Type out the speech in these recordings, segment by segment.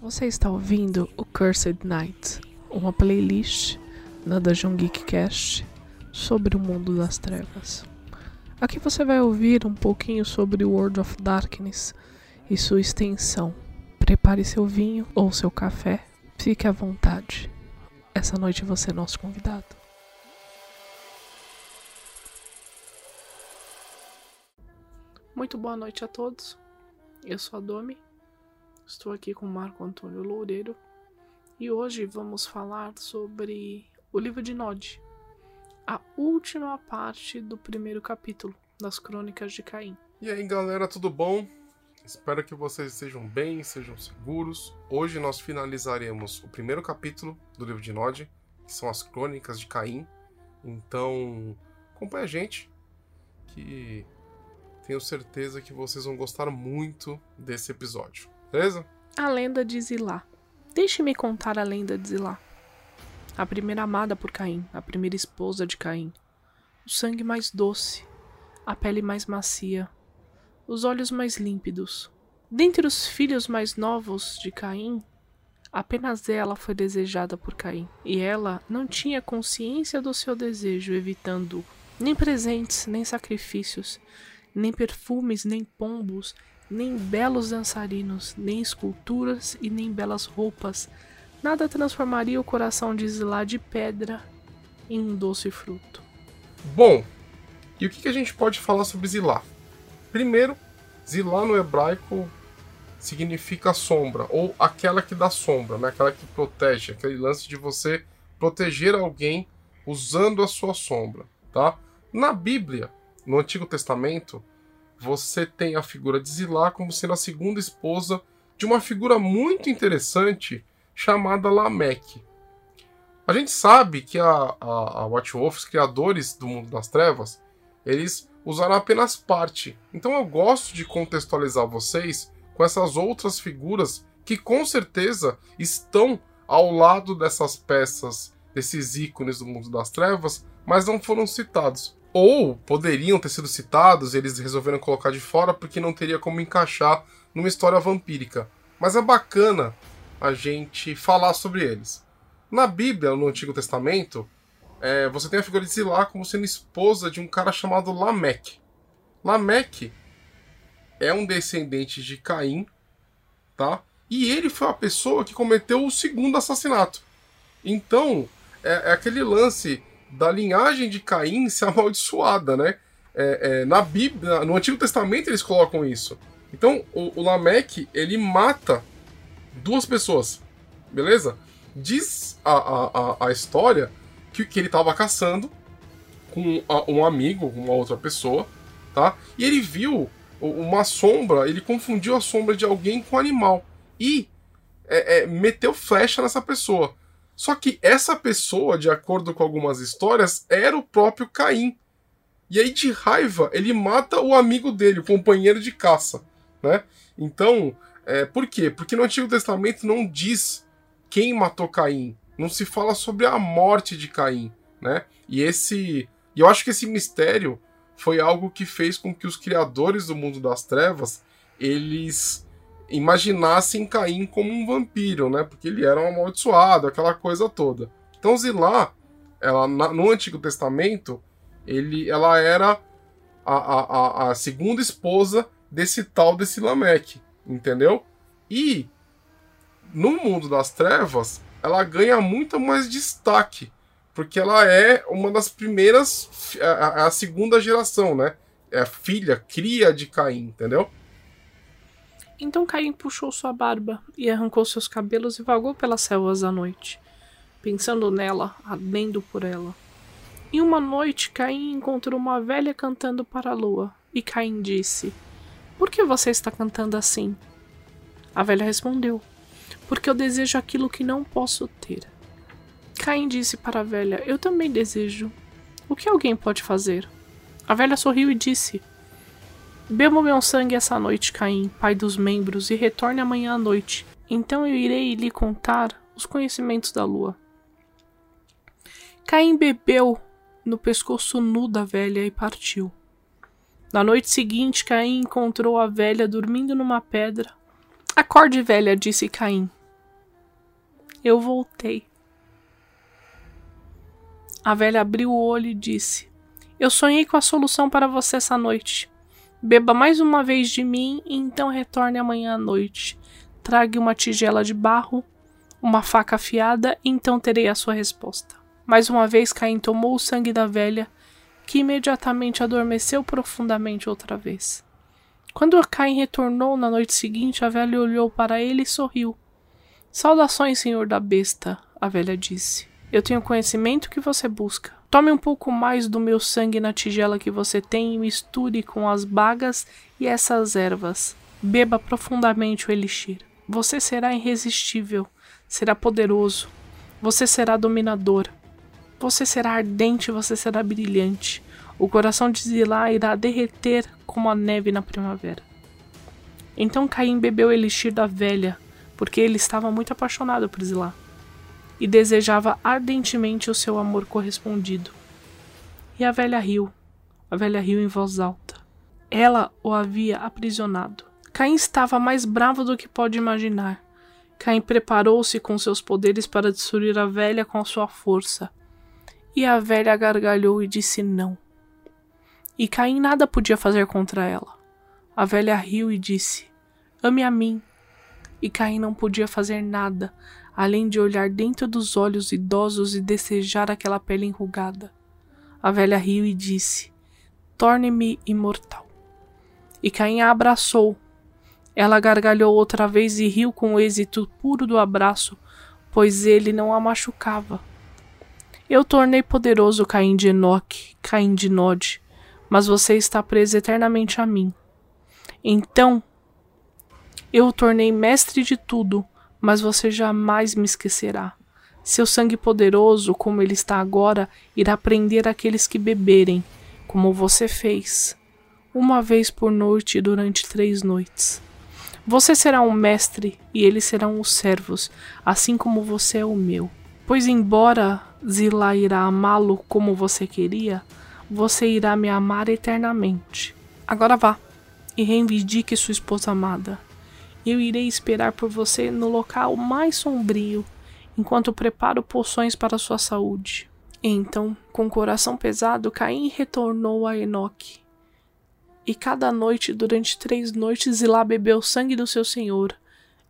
Você está ouvindo o Cursed Night, uma playlist da Dungeon Geek Cast sobre o mundo das trevas. Aqui você vai ouvir um pouquinho sobre World of Darkness e sua extensão. Prepare seu vinho ou seu café, fique à vontade. Essa noite você é nosso convidado. Muito boa noite a todos. Eu sou a Domi. Estou aqui com Marco Antônio Loureiro e hoje vamos falar sobre o livro de Nod, a última parte do primeiro capítulo das Crônicas de Caim. E aí, galera, tudo bom? Espero que vocês estejam bem, sejam seguros. Hoje nós finalizaremos o primeiro capítulo do livro de Nod, que são as Crônicas de Caim. Então, acompanhe a gente, que tenho certeza que vocês vão gostar muito desse episódio. Beleza? A lenda de Zilá. Deixe-me contar a lenda de Zilá. A primeira amada por Caim, a primeira esposa de Caim. O sangue mais doce, a pele mais macia, os olhos mais límpidos. Dentre os filhos mais novos de Caim, apenas ela foi desejada por Caim, e ela não tinha consciência do seu desejo, evitando nem presentes, nem sacrifícios, nem perfumes, nem pombos, nem belos dançarinos, nem esculturas e nem belas roupas. Nada transformaria o coração de Zilá de pedra em um doce fruto. Bom, e o que a gente pode falar sobre Zilá? Primeiro, Zilá no hebraico significa sombra, ou aquela que dá sombra, né? aquela que protege, aquele lance de você proteger alguém usando a sua sombra. Tá? Na Bíblia, no Antigo Testamento, você tem a figura de Zilá como sendo a segunda esposa de uma figura muito interessante chamada Lameque. A gente sabe que a, a, a os criadores do mundo das trevas, eles usaram apenas parte. Então eu gosto de contextualizar vocês com essas outras figuras que com certeza estão ao lado dessas peças, desses ícones do mundo das trevas, mas não foram citados. Ou poderiam ter sido citados, eles resolveram colocar de fora porque não teria como encaixar numa história vampírica. Mas é bacana a gente falar sobre eles. Na Bíblia, no Antigo Testamento, é, você tem a figura de Zilá como sendo esposa de um cara chamado Lameque. Lameque é um descendente de Caim, tá? E ele foi a pessoa que cometeu o segundo assassinato. Então, é, é aquele lance da linhagem de Caim ser amaldiçoada, né? É, é, na Bíblia, no Antigo Testamento eles colocam isso. Então, o, o Lameque, ele mata duas pessoas, beleza? Diz a, a, a história que, que ele estava caçando com um amigo, uma outra pessoa, tá? E ele viu uma sombra, ele confundiu a sombra de alguém com um animal. E é, é, meteu flecha nessa pessoa. Só que essa pessoa, de acordo com algumas histórias, era o próprio Caim. E aí, de raiva, ele mata o amigo dele, o companheiro de caça, né? Então, é, por quê? Porque no Antigo Testamento não diz quem matou Caim. Não se fala sobre a morte de Caim, né? E esse... E eu acho que esse mistério foi algo que fez com que os criadores do mundo das trevas, eles imaginassem Caim como um vampiro, né? Porque ele era um amaldiçoado, aquela coisa toda. Então Zilá, ela, no Antigo Testamento, ele, ela era a, a, a segunda esposa desse tal desse Lameque, entendeu? E no mundo das trevas, ela ganha muito mais destaque, porque ela é uma das primeiras, a, a segunda geração, né? É filha, cria de Caim, entendeu? Então Caim puxou sua barba e arrancou seus cabelos e vagou pelas selvas à noite, pensando nela, ardendo por ela. Em uma noite, Caim encontrou uma velha cantando para a lua, e Caim disse: Por que você está cantando assim? A velha respondeu: Porque eu desejo aquilo que não posso ter. Caim disse para a velha: Eu também desejo. O que alguém pode fazer? A velha sorriu e disse: Beba meu sangue essa noite, Caim, pai dos membros, e retorne amanhã à noite. Então eu irei lhe contar os conhecimentos da lua. Caim bebeu no pescoço nu da velha e partiu. Na noite seguinte, Caim encontrou a velha dormindo numa pedra. Acorde, velha, disse Caim. Eu voltei. A velha abriu o olho e disse: Eu sonhei com a solução para você essa noite. Beba mais uma vez de mim e então retorne amanhã à noite. Trague uma tigela de barro, uma faca afiada e então terei a sua resposta. Mais uma vez Caim tomou o sangue da velha, que imediatamente adormeceu profundamente outra vez. Quando Caim retornou na noite seguinte, a velha olhou para ele e sorriu. Saudações, senhor da besta, a velha disse. Eu tenho conhecimento que você busca. Tome um pouco mais do meu sangue na tigela que você tem e misture com as bagas e essas ervas. Beba profundamente o elixir. Você será irresistível, será poderoso, você será dominador. Você será ardente, você será brilhante. O coração de Zilá irá derreter como a neve na primavera. Então Caim bebeu o elixir da velha, porque ele estava muito apaixonado por Zilá e desejava ardentemente o seu amor correspondido. E a velha riu. A velha riu em voz alta. Ela o havia aprisionado. Caim estava mais bravo do que pode imaginar. Caim preparou-se com seus poderes para destruir a velha com a sua força. E a velha gargalhou e disse não. E Caim nada podia fazer contra ela. A velha riu e disse: Ame a mim. E Caim não podia fazer nada, além de olhar dentro dos olhos idosos e desejar aquela pele enrugada. A velha riu e disse: Torne-me imortal. E Caim a abraçou. Ela gargalhou outra vez e riu com o êxito puro do abraço, pois ele não a machucava. Eu tornei poderoso Caim de Enoque, Caim de Nod, mas você está preso eternamente a mim. Então, eu o tornei mestre de tudo, mas você jamais me esquecerá. Seu sangue poderoso, como ele está agora, irá prender aqueles que beberem, como você fez, uma vez por noite durante três noites. Você será um mestre e eles serão os servos, assim como você é o meu. Pois, embora Zila irá amá-lo como você queria, você irá me amar eternamente. Agora vá e reivindique sua esposa amada. Eu irei esperar por você no local mais sombrio, enquanto preparo poções para sua saúde. Então, com o coração pesado, Caim retornou a Enoque. E cada noite, durante três noites, Zilá bebeu sangue do seu senhor.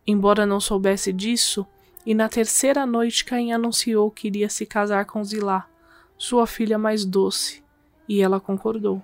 Embora não soubesse disso, e na terceira noite Caim anunciou que iria se casar com Zilá, sua filha mais doce, e ela concordou.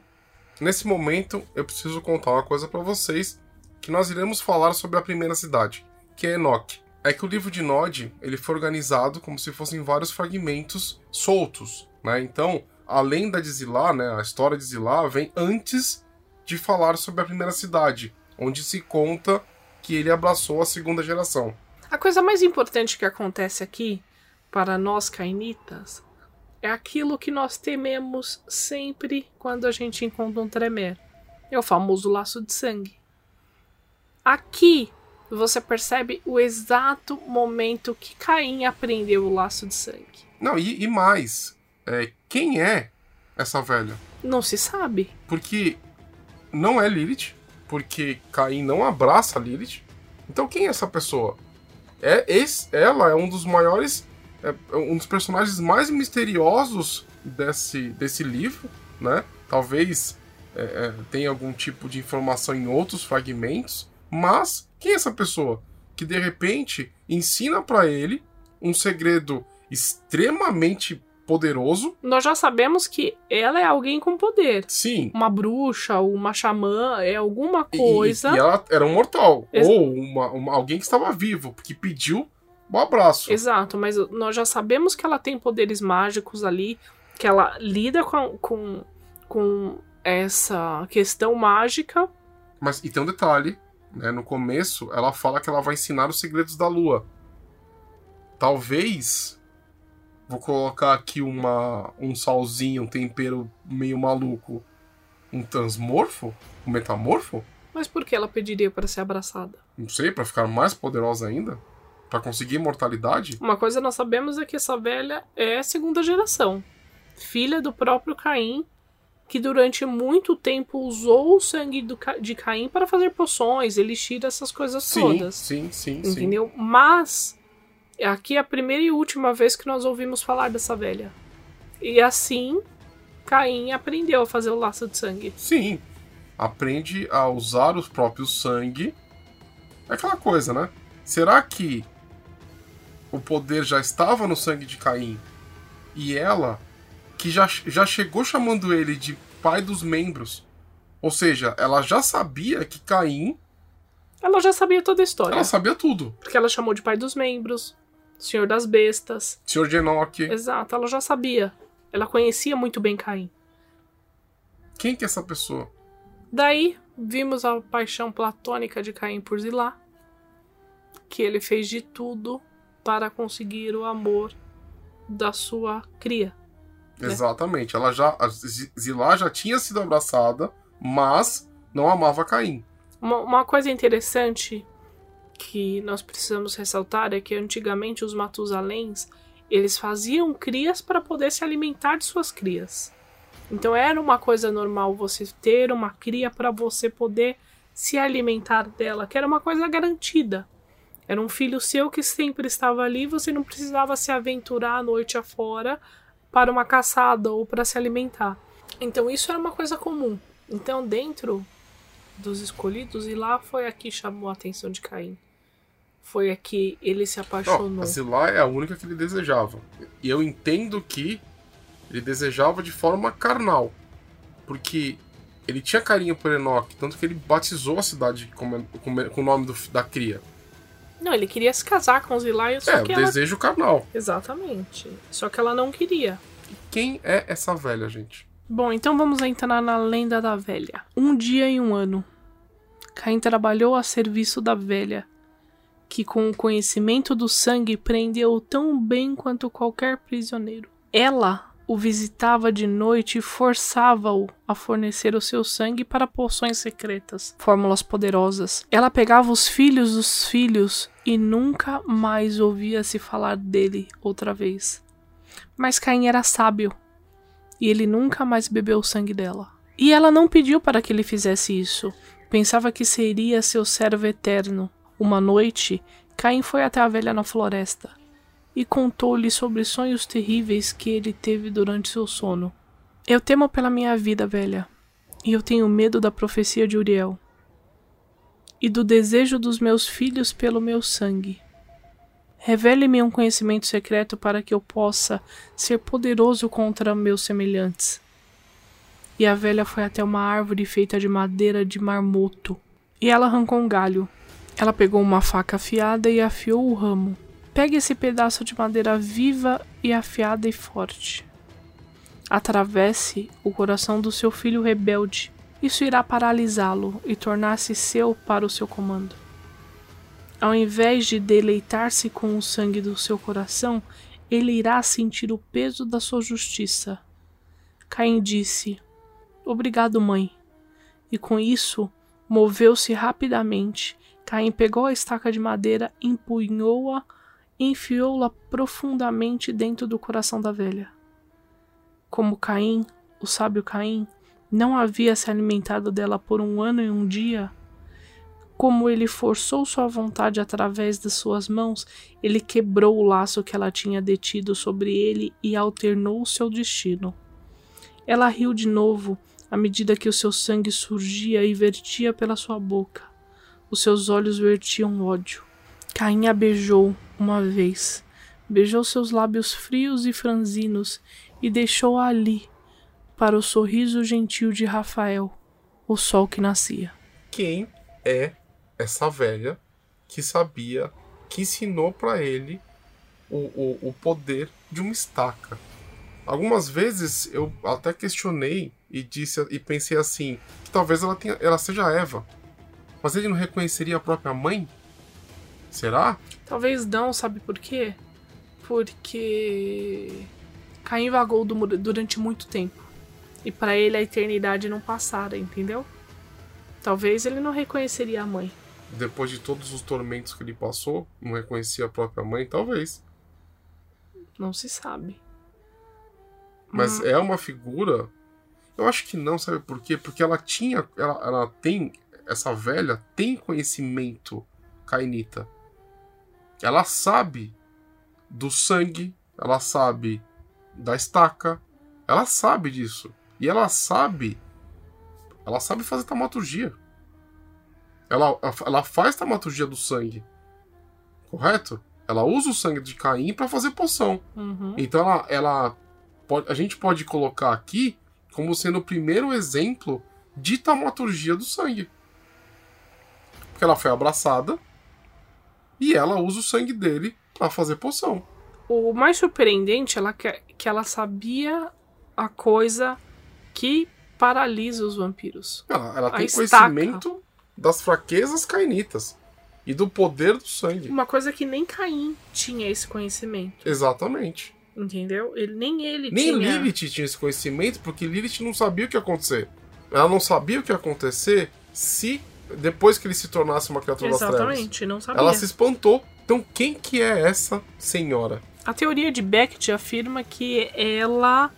Nesse momento, eu preciso contar uma coisa para vocês que nós iremos falar sobre a primeira cidade, que é Enoch. É que o livro de Nod ele foi organizado como se fossem vários fragmentos soltos, né? Então, além da de Zilá, né, a história de Zilá vem antes de falar sobre a primeira cidade, onde se conta que ele abraçou a segunda geração. A coisa mais importante que acontece aqui para nós cainitas é aquilo que nós tememos sempre quando a gente encontra um tremer. É o famoso laço de sangue. Aqui você percebe o exato momento que Caim aprendeu o laço de sangue. Não, e, e mais, é, quem é essa velha? Não se sabe. Porque não é Lilith, porque Caim não abraça Lilith. Então quem é essa pessoa? É esse, ela é um dos maiores, é, um dos personagens mais misteriosos desse, desse livro, né? Talvez é, é, tenha algum tipo de informação em outros fragmentos, mas quem é essa pessoa que de repente ensina para ele um segredo extremamente poderoso? Nós já sabemos que ela é alguém com poder. Sim. Uma bruxa, uma xamã, é alguma coisa. E, e ela era um mortal. Ex ou uma, uma, alguém que estava vivo, que pediu um abraço. Exato, mas nós já sabemos que ela tem poderes mágicos ali, que ela lida com, com, com essa questão mágica. Mas e tem um detalhe: né? No começo, ela fala que ela vai ensinar os segredos da lua. Talvez. Vou colocar aqui uma, um salzinho, um tempero meio maluco. Um transmorfo? Um metamorfo? Mas por que ela pediria para ser abraçada? Não sei, para ficar mais poderosa ainda? Para conseguir imortalidade? Uma coisa nós sabemos é que essa velha é segunda geração. Filha do próprio Caim que durante muito tempo usou o sangue do, de Caim para fazer poções, elixir, essas coisas sim, todas. Sim, sim, entendeu? Sim. Mas Aqui é a primeira e última vez que nós ouvimos falar dessa velha. E assim, Caim aprendeu a fazer o laço de sangue. Sim. Aprende a usar o próprio sangue. É aquela coisa, né? Será que o poder já estava no sangue de Caim e ela, que já, já chegou chamando ele de pai dos membros, ou seja, ela já sabia que Caim. Ela já sabia toda a história. Ela sabia tudo. Porque ela chamou de pai dos membros, senhor das bestas. Senhor de Enoque. Exato, ela já sabia. Ela conhecia muito bem Caim. Quem que é essa pessoa? Daí, vimos a paixão platônica de Caim por Zilá, que ele fez de tudo para conseguir o amor da sua cria. Né? Exatamente. Ela já, a Zilá já tinha sido abraçada, mas não amava Caim. Uma, uma coisa interessante que nós precisamos ressaltar é que antigamente os Matusaléns eles faziam crias para poder se alimentar de suas crias. Então era uma coisa normal você ter uma cria para você poder se alimentar dela, que era uma coisa garantida. Era um filho seu que sempre estava ali, você não precisava se aventurar a noite afora para uma caçada ou para se alimentar. Então isso era uma coisa comum. Então dentro dos escolhidos, e lá foi aqui chamou a atenção de Caim. Foi aqui ele se apaixonou. Oh, Zilá é a única que ele desejava. E eu entendo que ele desejava de forma carnal. Porque ele tinha carinho por Enoch, tanto que ele batizou a cidade com, com, com o nome do, da cria. Não, ele queria se casar com Zilai, só é, que o ela... desejo carnal. Exatamente. Só que ela não queria. E quem é essa velha, gente? Bom, então vamos entrar na lenda da velha. Um dia em um ano, Caim trabalhou a serviço da velha, que com o conhecimento do sangue prendeu tão bem quanto qualquer prisioneiro. Ela o visitava de noite e forçava-o a fornecer o seu sangue para poções secretas, fórmulas poderosas. Ela pegava os filhos dos filhos e nunca mais ouvia-se falar dele outra vez. Mas Caim era sábio e ele nunca mais bebeu o sangue dela. E ela não pediu para que ele fizesse isso. Pensava que seria seu servo eterno. Uma noite, Caim foi até a velha na floresta e contou-lhe sobre sonhos terríveis que ele teve durante seu sono. Eu temo pela minha vida, velha, e eu tenho medo da profecia de Uriel, e do desejo dos meus filhos pelo meu sangue. Revele-me um conhecimento secreto para que eu possa ser poderoso contra meus semelhantes. E a velha foi até uma árvore feita de madeira de marmoto, e ela arrancou um galho. Ela pegou uma faca afiada e afiou o ramo. Pegue esse pedaço de madeira viva e afiada e forte. Atravesse o coração do seu filho rebelde. Isso irá paralisá-lo e tornar-se seu para o seu comando. Ao invés de deleitar-se com o sangue do seu coração, ele irá sentir o peso da sua justiça. Caim disse: Obrigado, mãe. E com isso, moveu-se rapidamente. Caim pegou a estaca de madeira, empunhou-a enfiou-la profundamente dentro do coração da velha. Como Caim, o sábio Caim, não havia se alimentado dela por um ano e um dia, como ele forçou sua vontade através de suas mãos, ele quebrou o laço que ela tinha detido sobre ele e alternou seu destino. Ela riu de novo à medida que o seu sangue surgia e vertia pela sua boca. Os seus olhos vertiam ódio. Caim a beijou uma vez, beijou seus lábios frios e franzinos e deixou-a ali para o sorriso gentil de Rafael, o sol que nascia. Quem é essa velha que sabia, que ensinou para ele o, o, o poder de uma estaca? Algumas vezes eu até questionei e disse e pensei assim, que talvez ela tenha, ela seja Eva, mas ele não reconheceria a própria mãe? Será? Talvez não, sabe por quê? Porque Caim vagou durante muito tempo. E para ele a eternidade não passara, entendeu? Talvez ele não reconheceria a mãe. Depois de todos os tormentos que ele passou, não reconhecia a própria mãe, talvez. Não se sabe. Mas hum. é uma figura. Eu acho que não, sabe por quê? Porque ela tinha. Ela, ela tem. Essa velha tem conhecimento cainita ela sabe do sangue, ela sabe da estaca, ela sabe disso. E ela sabe. Ela sabe fazer taumaturgia. Ela, ela faz taumaturgia do sangue. Correto? Ela usa o sangue de Caim para fazer poção. Uhum. Então ela, ela pode, a gente pode colocar aqui como sendo o primeiro exemplo de taumaturgia do sangue. Porque ela foi abraçada e ela usa o sangue dele para fazer poção. O mais surpreendente é que, que ela sabia a coisa que paralisa os vampiros. Ela, ela tem estaca. conhecimento das fraquezas cainitas e do poder do sangue. Uma coisa que nem Caim tinha esse conhecimento, Exatamente. entendeu? Ele, nem ele Nem tinha. Lilith tinha esse conhecimento porque Lilith não sabia o que ia acontecer. Ela não sabia o que ia acontecer se depois que ele se tornasse uma criatura das trevas. Exatamente, não sabia. Ela se espantou. Então quem que é essa senhora? A teoria de Beckett afirma que ela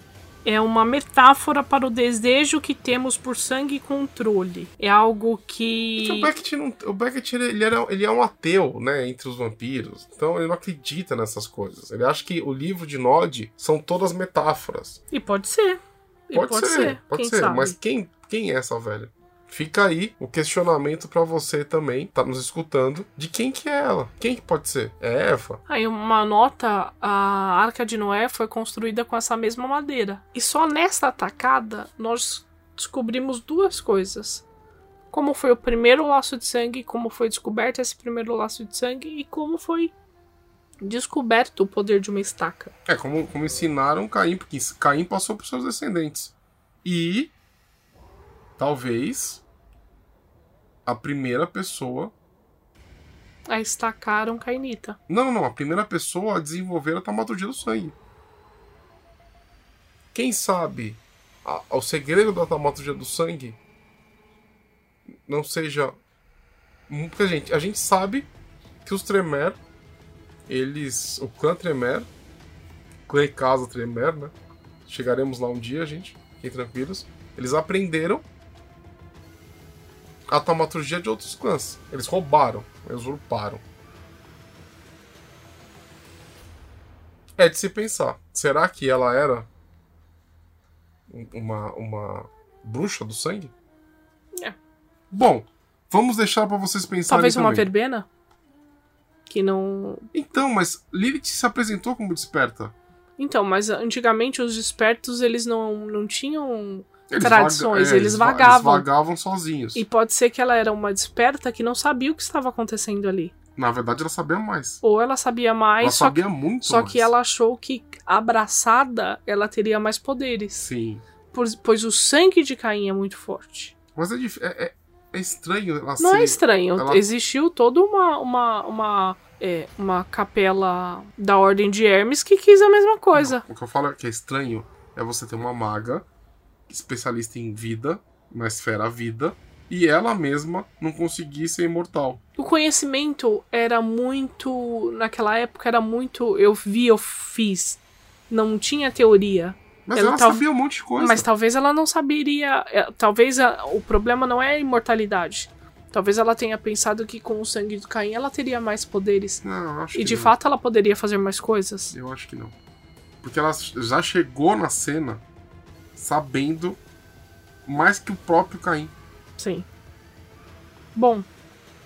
é uma metáfora para o desejo que temos por sangue e controle. É algo que. Porque o Beckett, não, o Beckett ele, era, ele é um ateu, né, entre os vampiros. Então ele não acredita nessas coisas. Ele acha que o livro de Nod são todas metáforas. E pode ser. E Pode, ser, pode quem ser. sabe? Mas quem, quem é essa velha? Fica aí o questionamento pra você também, tá nos escutando, de quem que é ela? Quem que pode ser? É Eva? Aí uma nota, a Arca de Noé foi construída com essa mesma madeira. E só nesta atacada nós descobrimos duas coisas. Como foi o primeiro laço de sangue, como foi descoberto esse primeiro laço de sangue e como foi descoberto o poder de uma estaca. É, como, como ensinaram Caim, porque Caim passou pros seus descendentes. E talvez a primeira pessoa. A estacaram Cainita. Não, não, não. A primeira pessoa a desenvolver a taumaturgia do sangue. Quem sabe a- o segredo da taumaturgia do sangue não seja. Porque a gente, a gente sabe que os Tremer, eles. O clã Tremer, clã e casa Tremer, né? Chegaremos lá um dia, gente. Fiquem tranquilos. Eles aprenderam a taumaturgia de outros clãs. Eles roubaram, usurparam. É de se pensar. Será que ela era um- uma, uma bruxa do sangue? É. Bom, vamos deixar pra vocês pensarem Talvez uma também. verbena? Que não. Então, mas Lilith se apresentou como desperta. Então, mas antigamente os despertos eles não, não tinham. Eles Tradições, vaga- é, eles va- vagavam. Eles vagavam sozinhos. E pode ser que ela era uma desperta que não sabia o que estava acontecendo ali. Na verdade, ela sabia mais. Ou ela sabia mais, ela só, sabia que, muito só mais. que ela achou que abraçada ela teria mais poderes. Sim. Por- pois o sangue de Caim é muito forte. Mas é, é, é- é estranho ela Não ser... é estranho. ela- Existiu toda uma, uma, uma, é, uma capela da Ordem de Hermes que quis a mesma coisa. O que eu falo que é estranho é você ter uma maga especialista em vida, na esfera vida, e ela mesma não conseguir ser imortal. O conhecimento era muito. Naquela época era muito. Eu vi, eu fiz. Não tinha teoria. Mas Ela ela tal- sabia um monte de coisa. Mas talvez ela não saberia. é, Talvez a- o problema não é a imortalidade. Talvez ela tenha pensado que com o sangue do Caim ela teria mais poderes. Não, eu acho E de não. fato ela poderia fazer mais coisas. Eu acho que não. Porque ela já chegou na cena sabendo mais que o próprio Caim. Sim. Bom,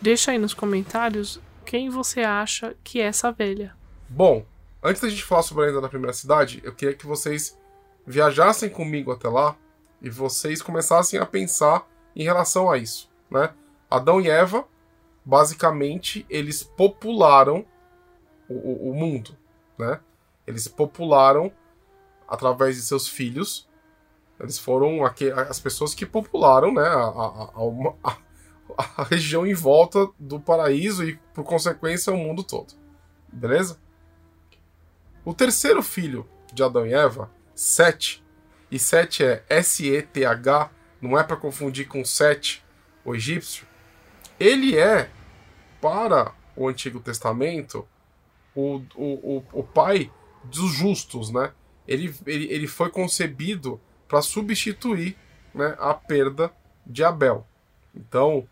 deixa aí nos comentários quem você acha que é essa velha. Bom, antes da gente falar sobre a lenda da primeira cidade, eu queria que vocês viajassem comigo até lá e vocês começassem a pensar em relação a isso, né? Adão e Eva, basicamente, eles popularam o, o- o mundo, né? Eles popularam através de seus filhos. Eles foram aque- as pessoas que popularam, né? A, a- a- uma- a- a região em volta do paraíso e, por consequência, o mundo todo. Beleza? O terceiro filho de Adão e Eva, Sete, e Sete é S-E-T-H, não é para confundir com Sete, o egípcio. Ele é, para o Antigo Testamento, o, o, o, o pai dos justos, né? Ele, ele, ele foi concebido para substituir né, a perda de Abel. Então,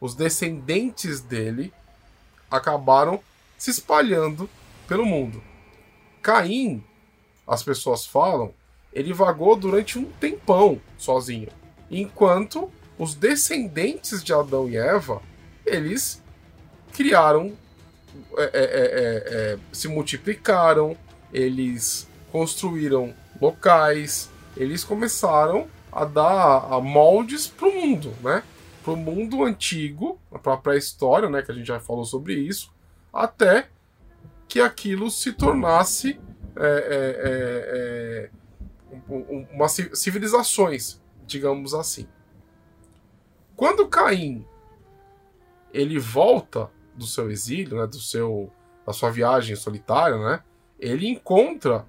os descendentes dele acabaram se espalhando pelo mundo. Caim, as pessoas falam, ele vagou durante um tempão sozinho, enquanto os descendentes de Adão e Eva, eles criaram, é, é, é, é se multiplicaram, eles construíram locais, eles começaram a dar moldes para o mundo, né? Para o mundo antigo, para a pré-história, né? Que a gente já falou sobre isso, até que aquilo se tornasse é, é, é, uma civilizações, digamos assim. Quando Caim ele volta do seu exílio, né, do seu da sua viagem solitária, né, ele encontra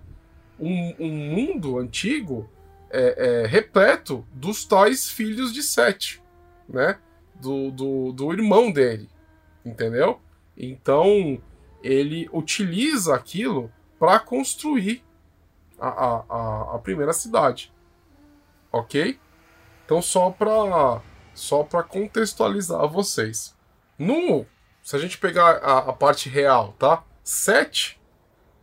um, um mundo antigo é, é, repleto dos tais filhos de Sete, né? Do, do, do irmão dele, entendeu? Então ele utiliza aquilo para construir a, a, a, primeira cidade, ok? Então só para só para contextualizar vocês, no se a gente pegar a, a parte real, tá? Sete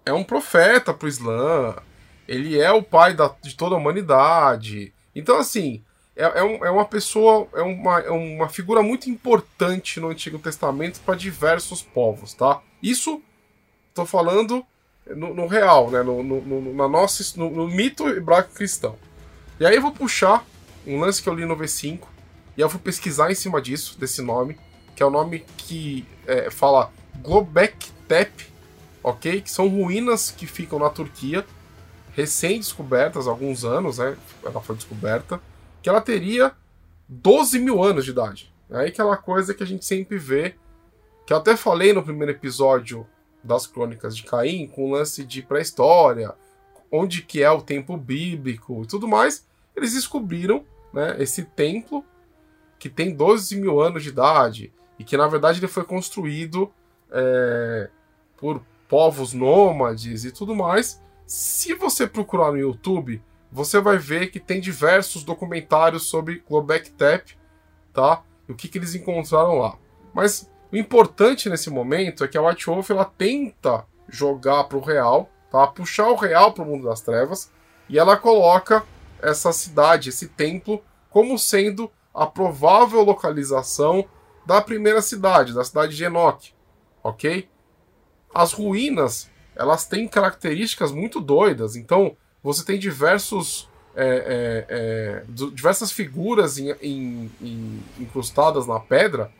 é um profeta pro Islã, ele é o pai da, de toda a humanidade. Então, assim, é, é, um, é uma pessoa, é uma, é uma figura muito importante no Antigo Testamento para diversos povos, tá? Isso, tô falando no, no real, né? No, no, na nossa, no, no mito hebraico cristão. E aí eu vou puxar um lance que eu li no V5, e eu vou pesquisar em cima disso, desse nome, que é o nome que é, fala Globek Tepe, ok? Que são ruínas que ficam na Turquia, recém-descobertas, alguns anos, né? Ela foi descoberta, que ela teria 12 mil anos de idade. É aquela coisa que a gente sempre vê, que eu até falei no primeiro episódio das Crônicas de Caim, com o lance de pré-história, onde que é o tempo bíblico e tudo mais, eles descobriram né, esse templo que tem 12 mil anos de idade e que na verdade ele foi construído é, por povos nômades e tudo mais. Se você procurar no YouTube, você vai ver que tem diversos documentários sobre Globek Tepe, tá? E o que, que eles encontraram lá. Mas o importante nesse momento é que a White Wolf ela tenta jogar para o real, tá? Puxar o real para o mundo das trevas e ela coloca essa cidade, esse templo, como sendo a provável localização da primeira cidade, da cidade de Enoch, ok? As ruínas, elas têm características muito doidas, então você tem diversos é, é, é, diversas figuras em, em, em, incrustadas na pedra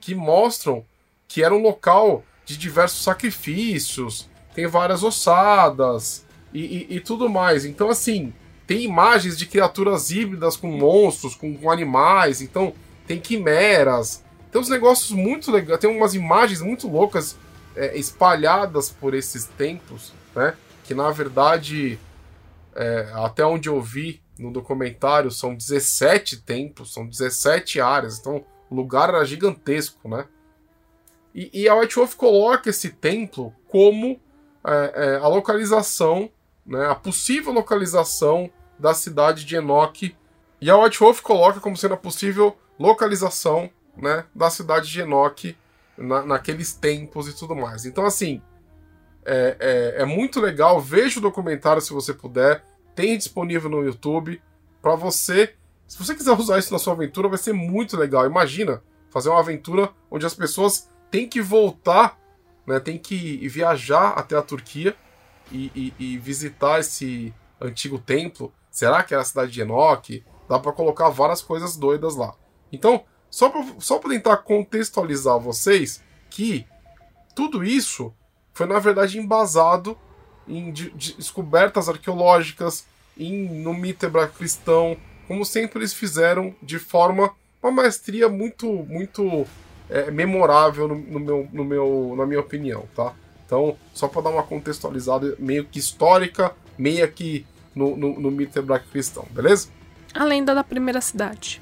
que mostram que era um local de diversos sacrifícios, tem várias ossadas e, e, e tudo mais. Então, assim, tem imagens de criaturas híbridas com monstros, com, com animais, então tem quimeras. Tem uns negócios muito legais, tem umas imagens muito loucas é, espalhadas por esses templos, né? Que na verdade, é, até onde eu vi no documentário, são 17 templos, são 17 áreas, então o lugar era gigantesco, né? E, e a White Wolf coloca esse templo como é, é, a localização, né, a possível localização da cidade de Enoch. E a White Wolf coloca como sendo a possível localização né, da cidade de Enoch na, naqueles tempos e tudo mais. Então, assim, é, é, é, muito legal. Veja o documentário se você puder. Tem disponível no YouTube para você se você quiser usar isso na sua aventura, vai ser muito legal. Imagina fazer uma aventura onde as pessoas têm que voltar, né, têm que viajar até a Turquia e, e, e visitar esse antigo templo. Será que é a cidade de Enoch? Dá para colocar várias coisas doidas lá. Então, só para só tentar contextualizar vocês que tudo isso foi na verdade embasado em de, de descobertas arqueológicas, em, no hebraico cristão, como sempre eles fizeram de forma uma maestria muito muito é, memorável no, no, meu, no meu na minha opinião, tá? Então, só para dar uma contextualizada meio que histórica, meio que no, no, no mito hebraico cristão, beleza? A lenda da primeira cidade.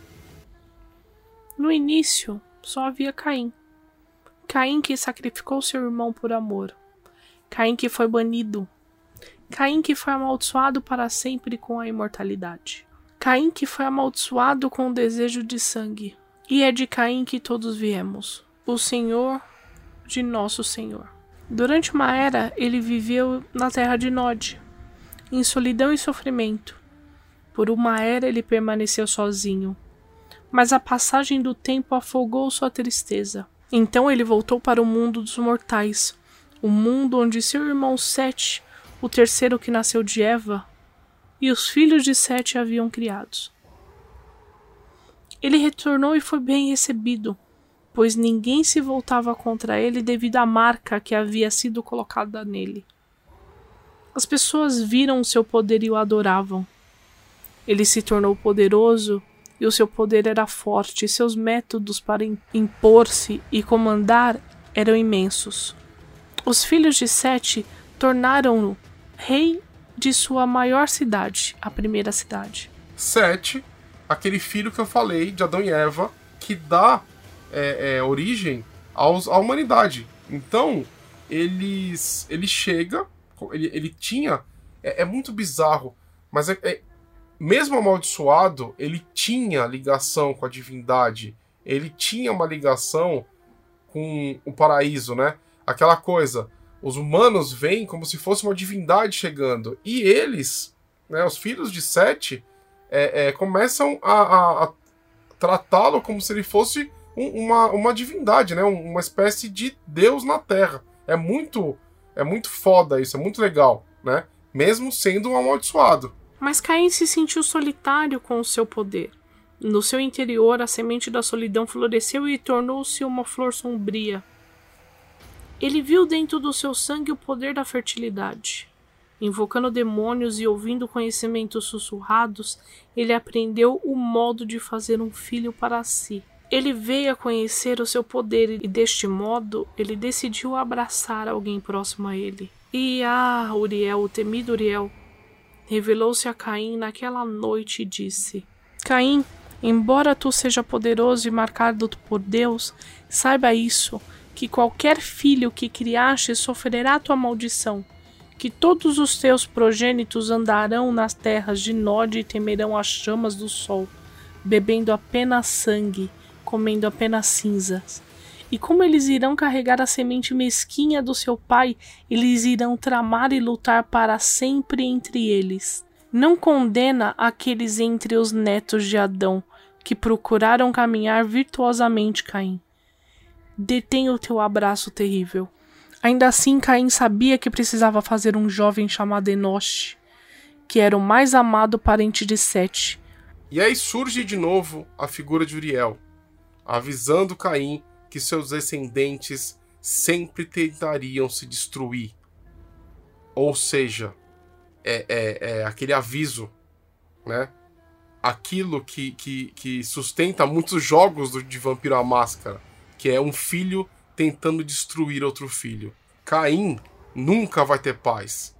No início, só havia Caim. Caim que sacrificou seu irmão por amor. Caim que foi banido. Caim que foi amaldiçoado para sempre com a imortalidade. Caim que foi amaldiçoado com o desejo de sangue, e é de Caim que todos viemos, o Senhor de nosso Senhor. Durante uma era, ele viveu na terra de Nod, em solidão e sofrimento. Por uma era, ele permaneceu sozinho, mas a passagem do tempo afogou sua tristeza. Então ele voltou para o mundo dos mortais, o mundo onde seu irmão Sete, o terceiro que nasceu de Eva, e os filhos de Sete haviam criados. Ele retornou e foi bem recebido, pois ninguém se voltava contra ele devido à marca que havia sido colocada nele. As pessoas viram o seu poder e o adoravam. Ele se tornou poderoso e o seu poder era forte, e seus métodos para impor-se e comandar eram imensos. Os filhos de Sete tornaram-no rei de sua maior cidade, a primeira cidade. Sete, aquele filho que eu falei, de Adão e Eva, que dá é, é, origem aos, à humanidade. Então, eles, ele chega, ele, ele tinha. É, é muito bizarro, mas é, é, mesmo amaldiçoado, ele tinha ligação com a divindade. Ele tinha uma ligação com o paraíso, né? Aquela coisa. Os humanos veem como se fosse uma divindade chegando. E eles, né, os filhos de Sete, é, é, começam a, a, a tratá-lo como se ele fosse um, uma, uma divindade, né? Uma espécie de Deus na Terra. É muito, é muito foda isso, é muito legal, né? Mesmo sendo um amaldiçoado. Mas Caim se sentiu solitário com o seu poder. No seu interior, a semente da solidão floresceu e tornou-se uma flor sombria. Ele viu dentro do seu sangue o poder da fertilidade. Invocando demônios e ouvindo conhecimentos sussurrados, ele aprendeu o modo de fazer um filho para si. Ele veio a conhecer o seu poder e, deste modo, ele decidiu abraçar alguém próximo a ele. E ah, Uriel, o temido Uriel, revelou-se a Caim naquela noite e disse: Caim, embora tu seja poderoso e marcado por Deus, saiba isso que qualquer filho que criaste sofrerá tua maldição, que todos os teus progênitos andarão nas terras de Nod e temerão as chamas do sol, bebendo apenas sangue, comendo apenas cinzas. E como eles irão carregar a semente mesquinha do seu pai, eles irão tramar e lutar para sempre entre eles. Não condena aqueles entre os netos de Adão, que procuraram caminhar virtuosamente Caim detém o teu abraço terrível. Ainda assim, Caim sabia que precisava fazer um jovem chamado Enosh, que era o mais amado parente de Sete. E aí surge de novo a figura de Uriel, avisando Caim que seus descendentes sempre tentariam se destruir. Ou seja, é, é, é aquele aviso, né? Aquilo que, que, que sustenta muitos jogos do, de Vampiro à Máscara que é um filho tentando destruir outro filho. Caim nunca vai ter paz.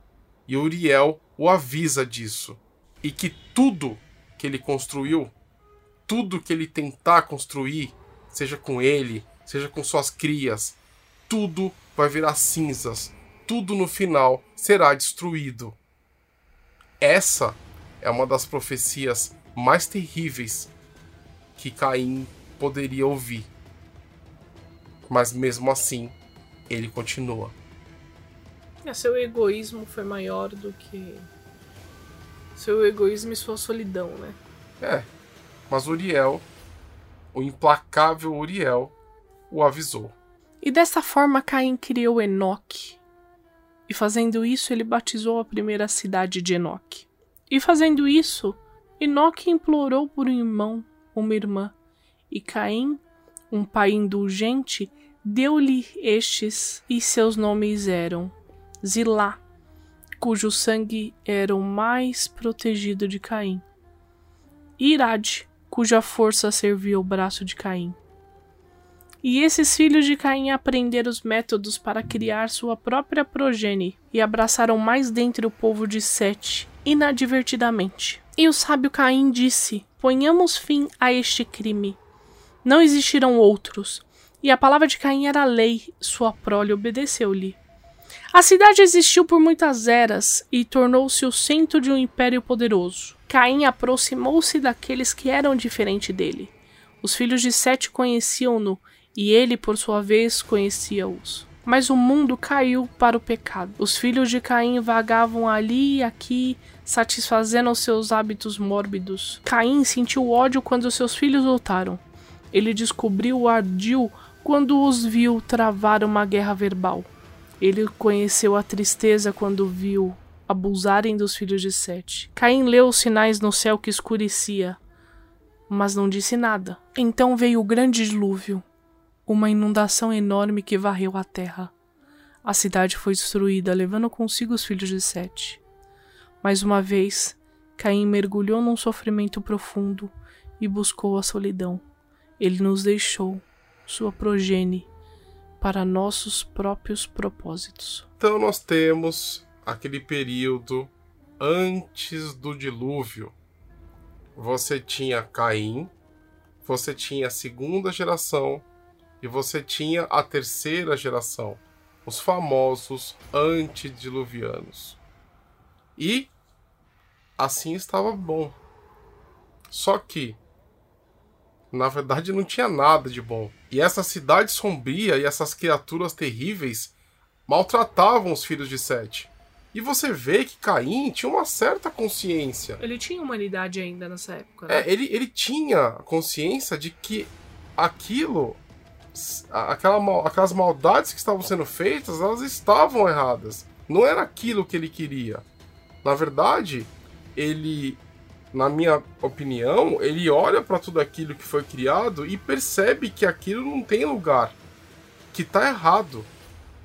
E Uriel o avisa disso. E que tudo que ele construiu, tudo que ele tentar construir, seja com ele, seja com suas crias, tudo vai virar cinzas. Tudo no final será destruído. Essa é uma das profecias mais terríveis que Caim poderia ouvir mas mesmo assim ele continua. É, seu egoísmo foi maior do que. Seu egoísmo e sua solidão, né? É. Mas Uriel, o implacável Uriel, o avisou. E dessa forma Caim criou Enoque. E fazendo isso, ele batizou a primeira cidade de Enoque. E fazendo isso, Enoque implorou por um irmão, uma irmã. E Caim, um pai indulgente, deu-lhe estes, e seus nomes eram Zilá, cujo sangue era o mais protegido de Caim, e Irade, cuja força servia o braço de Caim. E esses filhos de Caim aprenderam os métodos para criar sua própria progenie e abraçaram mais dentro o povo de Sete, inadvertidamente. E o sábio Caim disse: Ponhamos fim a este crime. Não existirão outros, e a palavra de Caim era lei, sua prole obedeceu-lhe. A cidade existiu por muitas eras e tornou-se o centro de um império poderoso. Caim aproximou-se daqueles que eram diferente dele. Os filhos de Sete conheciam-no e ele, por sua vez, conhecia-os. Mas o mundo caiu para o pecado. Os filhos de Caim vagavam ali e aqui, satisfazendo os seus hábitos mórbidos. Caim sentiu ódio quando seus filhos lutaram. Ele descobriu o ardil quando os viu travar uma guerra verbal. Ele conheceu a tristeza quando viu abusarem dos filhos de Sete. Caim leu os sinais no céu que escurecia, mas não disse nada. Então veio o grande dilúvio, uma inundação enorme que varreu a terra. A cidade foi destruída, levando consigo os filhos de Sete. Mais uma vez, Caim mergulhou num sofrimento profundo e buscou a solidão. Ele nos deixou, sua progenie, para nossos próprios propósitos. Então nós temos aquele período antes do dilúvio. Você tinha Caim, você tinha a segunda geração e você tinha a terceira geração, os famosos antediluvianos. E assim estava bom. Só que na verdade não tinha nada de bom. E essa cidade sombria e essas criaturas terríveis maltratavam os filhos de Sete. E você vê que Caim tinha uma certa consciência. Ele tinha humanidade ainda nessa época, né? É, ele, ele tinha consciência de que aquilo, aquela, aquelas maldades que estavam sendo feitas, elas estavam erradas. Não era aquilo que ele queria. Na verdade, ele na minha opinião, ele olha para tudo aquilo que foi criado e percebe que aquilo não tem lugar, que tá errado.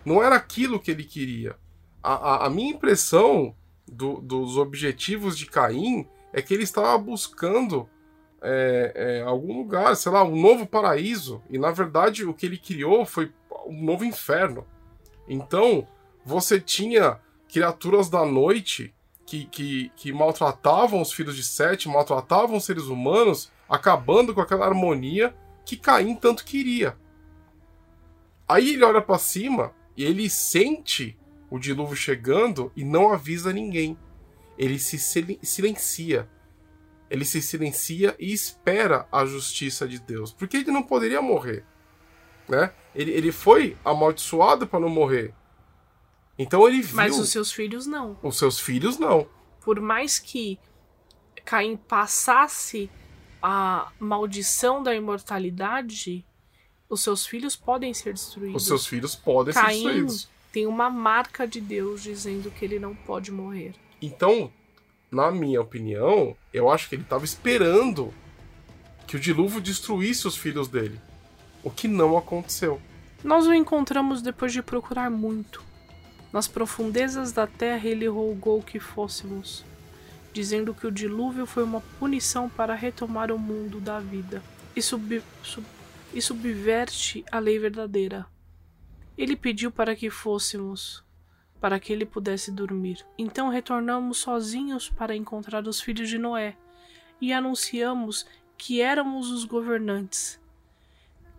Não era aquilo que ele queria. A, a, a minha impressão do, dos objetivos de Caim é que ele estava buscando é, é, algum lugar, sei lá, um novo paraíso. E na verdade o que ele criou foi um novo inferno. Então você tinha criaturas da noite que, que, que maltratavam os filhos de Sete, maltratavam os seres humanos, acabando com aquela harmonia que Caim tanto queria. Aí ele olha para cima e ele sente o dilúvio chegando e não avisa ninguém. Ele se silencia. Ele se silencia e espera a justiça de Deus, porque ele não poderia morrer, né? Ele, ele foi amaldiçoado para não morrer. Então ele viu. Mas os seus filhos não. Os seus filhos não. Por mais que Caim passasse a maldição da imortalidade, os seus filhos podem ser destruídos. Os seus filhos podem Caim ser destruídos. Tem uma marca de Deus dizendo que ele não pode morrer. Então, na minha opinião, eu acho que ele estava esperando que o dilúvio destruísse os filhos dele. O que não aconteceu. Nós o encontramos depois de procurar muito. Nas profundezas da terra ele rogou que fôssemos, dizendo que o dilúvio foi uma punição para retomar o mundo da vida e, sub, sub, e subverte a lei verdadeira. Ele pediu para que fôssemos, para que ele pudesse dormir. Então retornamos sozinhos para encontrar os filhos de Noé e anunciamos que éramos os governantes.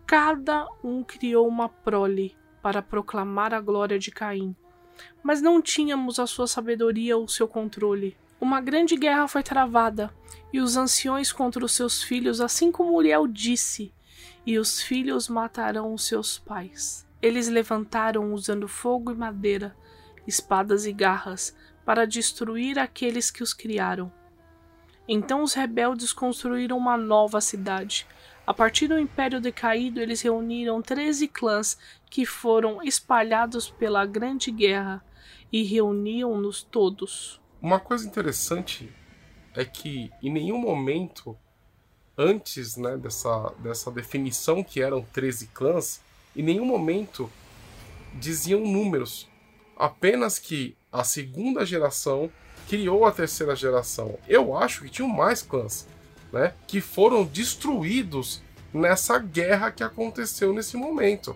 Cada um criou uma prole para proclamar a glória de Caim mas não tínhamos a sua sabedoria ou seu controle. Uma grande guerra foi travada, e os anciões contra os seus filhos, assim como Uriel disse, e os filhos matarão os seus pais. Eles levantaram usando fogo e madeira, espadas e garras, para destruir aqueles que os criaram. Então os rebeldes construíram uma nova cidade, a partir do Império decaído, eles reuniram 13 clãs que foram espalhados pela Grande Guerra e reuniam-nos todos. Uma coisa interessante é que em nenhum momento antes né, dessa, dessa definição que eram 13 clãs, em nenhum momento diziam números. Apenas que a segunda geração criou a terceira geração. Eu acho que tinham mais clãs né, que foram destruídos nessa guerra que aconteceu nesse momento.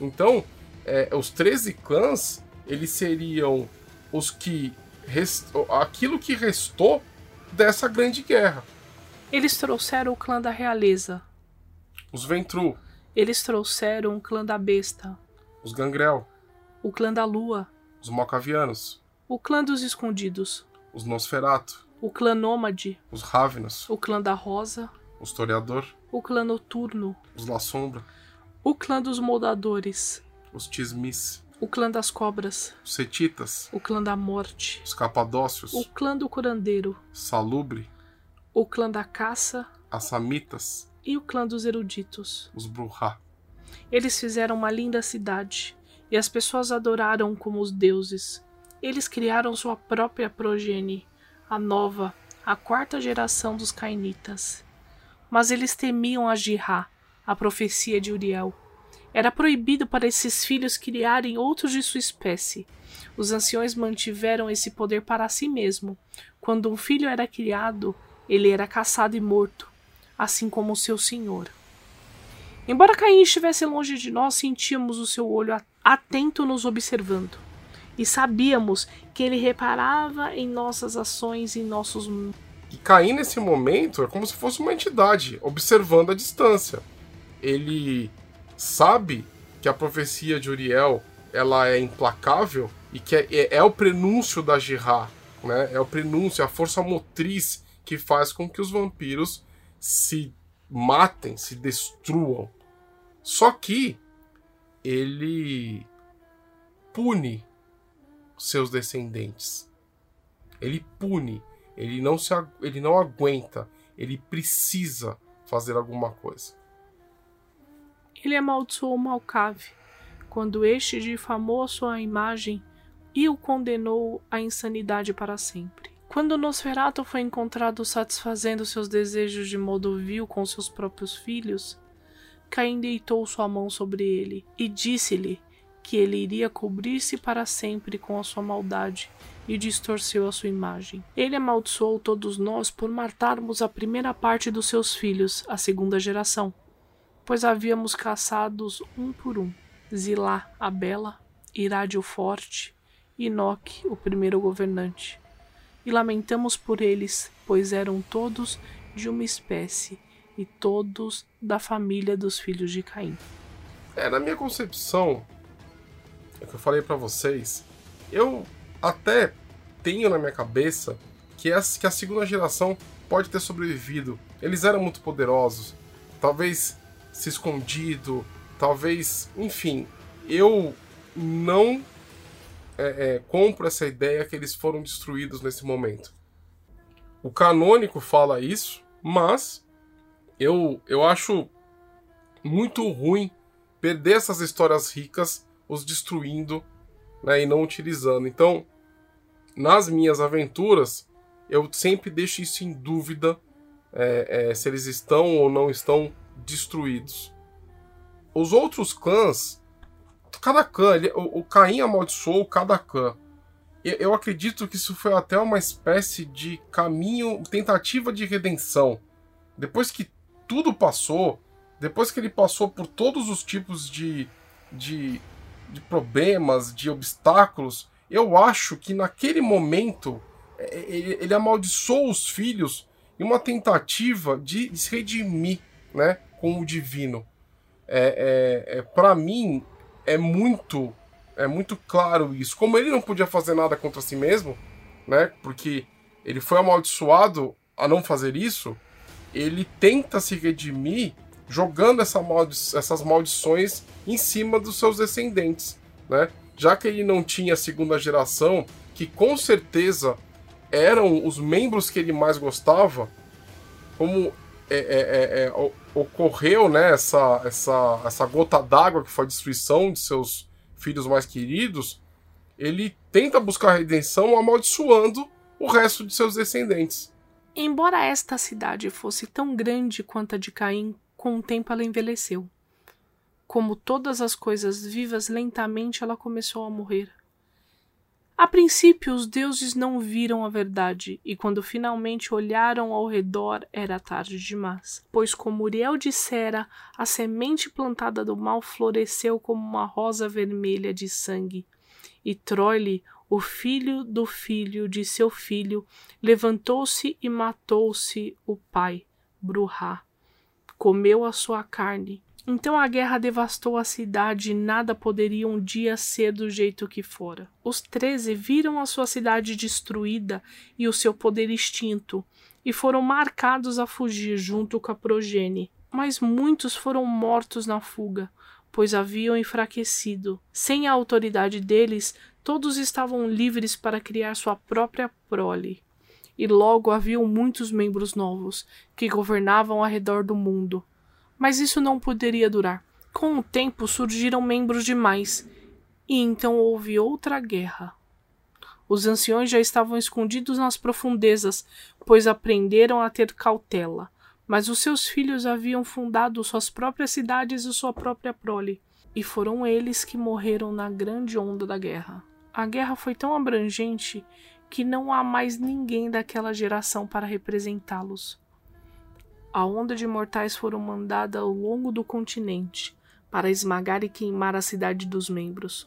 Então, é, os 13 clãs, eles seriam os que. Rest... aquilo que restou dessa grande guerra. Eles trouxeram o clã da realeza. Os Ventru. Eles trouxeram o clã da besta. Os Gangrel. O clã da lua. Os Malcavianos. O clã dos escondidos. Os Nosferato. O clã Nômade, os Ravenos, o clã da Rosa, o Historiador, o clã Noturno, os La Sombra, o clã dos Moldadores, os Tismis, o clã das cobras, os setitas, o clã da morte, os capadócios, o clã do curandeiro, salubre, o clã da caça. As samitas, e o clã dos eruditos. os bruhá. Eles fizeram uma linda cidade e as pessoas adoraram como os deuses. Eles criaram sua própria progenie, a nova, a quarta geração dos cainitas. Mas eles temiam a Jirá, a profecia de Uriel. Era proibido para esses filhos criarem outros de sua espécie. Os anciões mantiveram esse poder para si mesmo. Quando um filho era criado, ele era caçado e morto, assim como seu senhor. Embora Caim estivesse longe de nós, sentíamos o seu olho atento nos observando. E sabíamos que ele reparava em nossas ações, em nossos. E Caim, nesse momento, é como se fosse uma entidade, observando a distância. Ele sabe que a profecia de Uriel ela é implacável e que é, é, é o prenúncio da Jirá, né? É o prenúncio, a força motriz que faz com que os vampiros se matem, se destruam. Só que ele pune seus descendentes. Ele pune, ele não se ele não aguenta, ele precisa fazer alguma coisa. Ele amaldiçoou Malcave, quando este difamou a sua imagem e o condenou à insanidade para sempre. Quando Nosferatu foi encontrado satisfazendo seus desejos de modo vil com seus próprios filhos, Caim deitou sua mão sobre ele e disse-lhe que ele iria cobrir-se para sempre com a sua maldade e distorceu a sua imagem. Ele amaldiçoou todos nós por matarmos a primeira parte dos seus filhos, a segunda geração, pois havíamos caçados um por um. Zilá, a bela, Irádio forte, Enoque, o primeiro governante. E lamentamos por eles, pois eram todos de uma espécie e todos da família dos filhos de Caim. É, na minha concepção, é o que eu falei para vocês, eu até tenho na minha cabeça que, essa, que a segunda geração pode ter sobrevivido. Eles eram muito poderosos, talvez se escondido, talvez, enfim, eu não é, é, compro essa ideia que eles foram destruídos nesse momento. O canônico fala isso, mas eu, eu acho muito ruim perder essas histórias ricas, os destruindo né, e não utilizando. Então, nas minhas aventuras, eu sempre deixo isso em dúvida é, é, se eles estão ou não estão destruídos. Os outros clãs, cada clã, ele, o, o Caim amaldiçoou cada clã. Eu acredito que isso foi até uma espécie de caminho, tentativa de redenção. Depois que tudo passou, depois que ele passou por todos os tipos de, de, de problemas, de obstáculos, eu acho que naquele momento é, é, ele, ele amaldiçoou os filhos em uma tentativa de se redimir né, com o divino. É, é, é Para mim, é muito é muito claro isso. Como ele não podia fazer nada contra si mesmo, né, porque ele foi amaldiçoado a não fazer isso, ele tenta se redimir jogando essa maldi essas maldições em cima dos seus descendentes, né? Já que ele não tinha a segunda geração, que com certeza eram os membros que ele mais gostava, como é, é, é, é ocorreu né, essa, essa, essa gota d'água que foi a destruição de seus filhos mais queridos, ele tenta buscar redenção amaldiçoando o resto de seus descendentes. Embora esta cidade fosse tão grande quanto a de Caim, com o tempo ela envelheceu. Como todas as coisas vivas, lentamente ela começou a morrer. A princípio, os deuses não viram a verdade, e quando finalmente olharam ao redor, era tarde demais. Pois, como Uriel dissera, a semente plantada do mal floresceu como uma rosa vermelha de sangue, e Troile, o filho do filho de seu filho, levantou-se e matou-se o pai, Bruhá. Comeu a sua carne. Então a guerra devastou a cidade e nada poderia um dia ser do jeito que fora. Os treze viram a sua cidade destruída e o seu poder extinto, e foram marcados a fugir junto com a progenie. Mas muitos foram mortos na fuga, pois haviam enfraquecido. Sem a autoridade deles, todos estavam livres para criar sua própria prole. E logo haviam muitos membros novos, que governavam ao redor do mundo. Mas isso não poderia durar. Com o tempo surgiram membros demais, e então houve outra guerra. Os anciões já estavam escondidos nas profundezas, pois aprenderam a ter cautela. Mas os seus filhos haviam fundado suas próprias cidades e sua própria prole, e foram eles que morreram na grande onda da guerra. A guerra foi tão abrangente que não há mais ninguém daquela geração para representá-los. A onda de mortais foram mandada ao longo do continente para esmagar e queimar a cidade dos membros.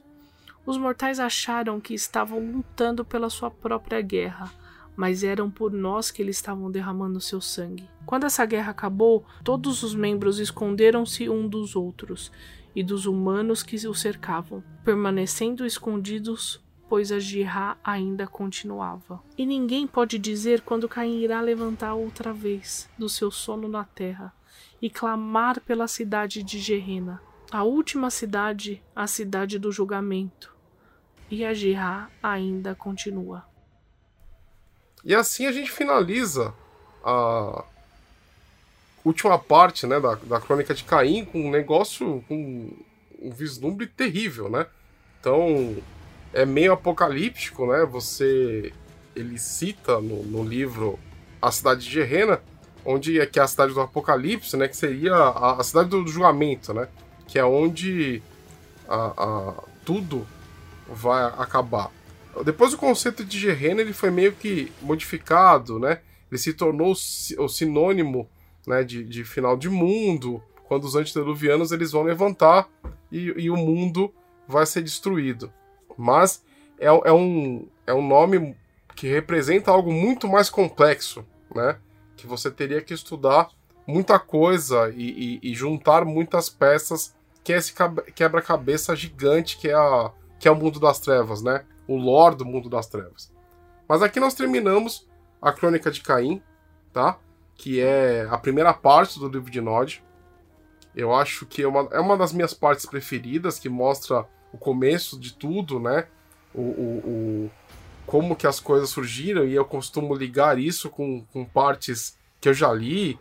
Os mortais acharam que estavam lutando pela sua própria guerra, mas eram por nós que eles estavam derramando seu sangue. Quando essa guerra acabou, todos os membros esconderam-se um dos outros e dos humanos que o cercavam, permanecendo escondidos, pois a Jirá ainda continuava. E ninguém pode dizer quando Caim irá levantar outra vez do seu sono na terra e clamar pela cidade de Gerena, a última cidade, a cidade do julgamento. E a Jirá ainda continua. E assim a gente finaliza a última parte né, da, da crônica de Caim com um negócio, com um vislumbre terrível, né? Então, é meio apocalíptico, né? Você... Ele cita no, no livro a cidade de Gerena, onde é que é a cidade do apocalipse, né? Que seria a, a cidade do julgamento, né? Que é onde a, a, tudo vai acabar. Depois o conceito de Gerena ele foi meio que modificado, né? Ele se tornou o sinônimo né, de, de final de mundo, quando os antediluvianos eles vão levantar e, e, o mundo vai ser destruído. Mas é, é, um, é um nome que representa algo muito mais complexo, né? Que você teria que estudar muita coisa e, e, e juntar muitas peças, que é esse quebra-cabeça gigante que é, a, que é o mundo das trevas, né? o lore do mundo das trevas. Mas aqui nós terminamos a Crônica de Caim, tá? Que é a primeira parte do livro de Nod. Eu acho que é uma, é uma das minhas partes preferidas, que mostra o começo de tudo, né? O, o, o como que as coisas surgiram, e eu costumo ligar isso com, com partes que eu já li,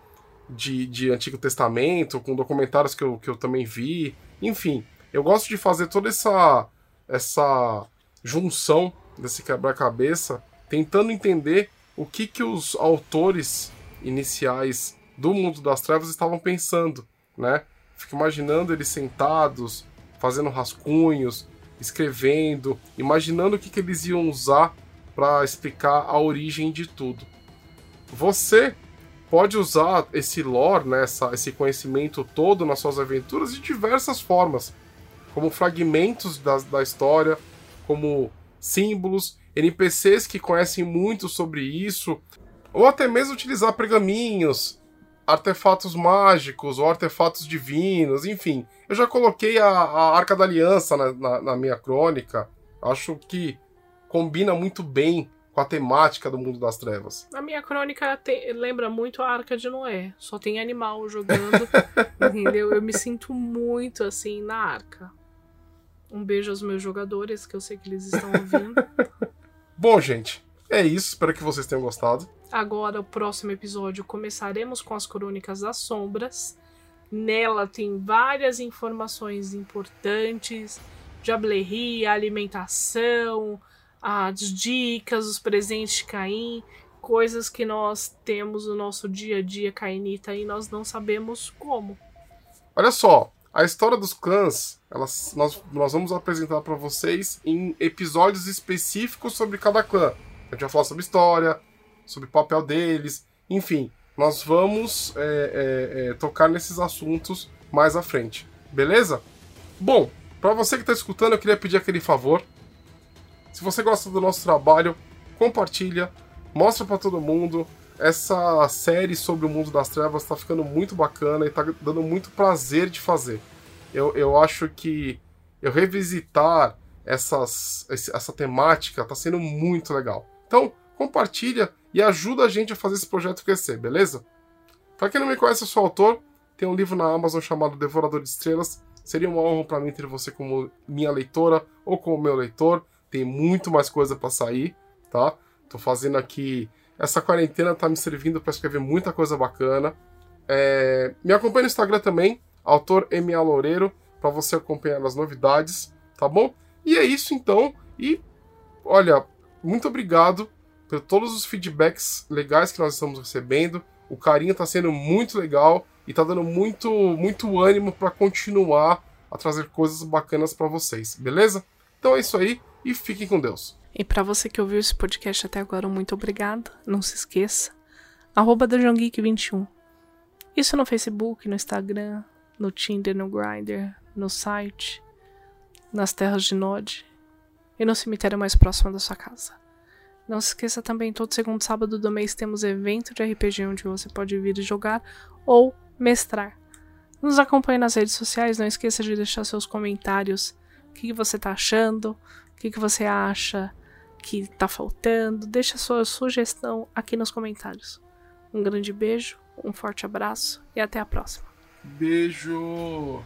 de, de Antigo Testamento, com documentários que eu, que eu também vi. Enfim, eu gosto de fazer toda essa, essa junção desse quebra-cabeça, tentando entender o que, que os autores iniciais do mundo das trevas estavam pensando, né? Fico imaginando eles sentados, fazendo rascunhos, escrevendo, imaginando o que, que eles iam usar para explicar a origem de tudo. Você pode usar esse lore, né, essa, esse conhecimento todo nas suas aventuras de diversas formas, como fragmentos da, da história, como símbolos, NPCs que conhecem muito sobre isso, ou até mesmo utilizar pergaminhos, artefatos mágicos ou artefatos divinos, enfim. Eu já coloquei a, a Arca da Aliança na, na, na minha crônica, acho que combina muito bem com a temática do mundo das trevas. A minha crônica lembra muito a Arca de Noé. Só tem animal jogando, entendeu? Eu me sinto muito assim na arca. Um beijo aos meus jogadores, que eu sei que eles estão ouvindo. Bom, gente, é isso. Espero que vocês tenham gostado. Agora, o próximo episódio, começaremos com as Crônicas das Sombras. Nela tem várias informações importantes: jableria, alimentação, as dicas, os presentes de Caim, coisas que nós temos no nosso dia a dia cainita e nós não sabemos como. Olha só, a história dos clãs, elas, nós, nós vamos apresentar para vocês em episódios específicos sobre cada clã. A gente vai falar sobre história, sobre o papel deles, enfim, nós vamos é, é, é, tocar nesses assuntos mais à frente, beleza? Bom, para você que está escutando, eu queria pedir aquele favor. Se você gosta do nosso trabalho, compartilha, mostra para todo mundo, essa série sobre o mundo das trevas está ficando muito bacana e está dando muito prazer de fazer. Eu, eu acho que eu revisitar essas, essa temática está sendo muito legal. Então, compartilha e ajuda a gente a fazer esse projeto crescer, beleza? Para quem não me conhece, eu sou autor, tem um livro na Amazon chamado Devorador de Estrelas. Seria uma honra para mim ter você como minha leitora ou como meu leitor. Tem muito mais coisa para sair, tá? Tô fazendo aqui. Essa quarentena tá me servindo para escrever muita coisa bacana. É... Me acompanha no Instagram também, autor MA Loureiro, para você acompanhar as novidades, tá bom? E é isso então. E olha, muito obrigado por todos os feedbacks legais que nós estamos recebendo. O carinho está sendo muito legal e tá dando muito, muito ânimo para continuar a trazer coisas bacanas para vocês, beleza? Então é isso aí e fiquem com Deus. E para você que ouviu esse podcast até agora, muito obrigado. Não se esqueça. Arroba 21 Isso no Facebook, no Instagram, no Tinder, no Grindr, no site, nas terras de Nod e no cemitério mais próximo da sua casa. Não se esqueça também, todo segundo sábado do mês temos evento de RPG onde você pode vir jogar ou mestrar. Nos acompanhe nas redes sociais, não esqueça de deixar seus comentários. O que, você está achando? O que, que você acha que está faltando? Deixa sua sugestão aqui nos comentários. Um grande beijo, um forte abraço e até a próxima. Beijo!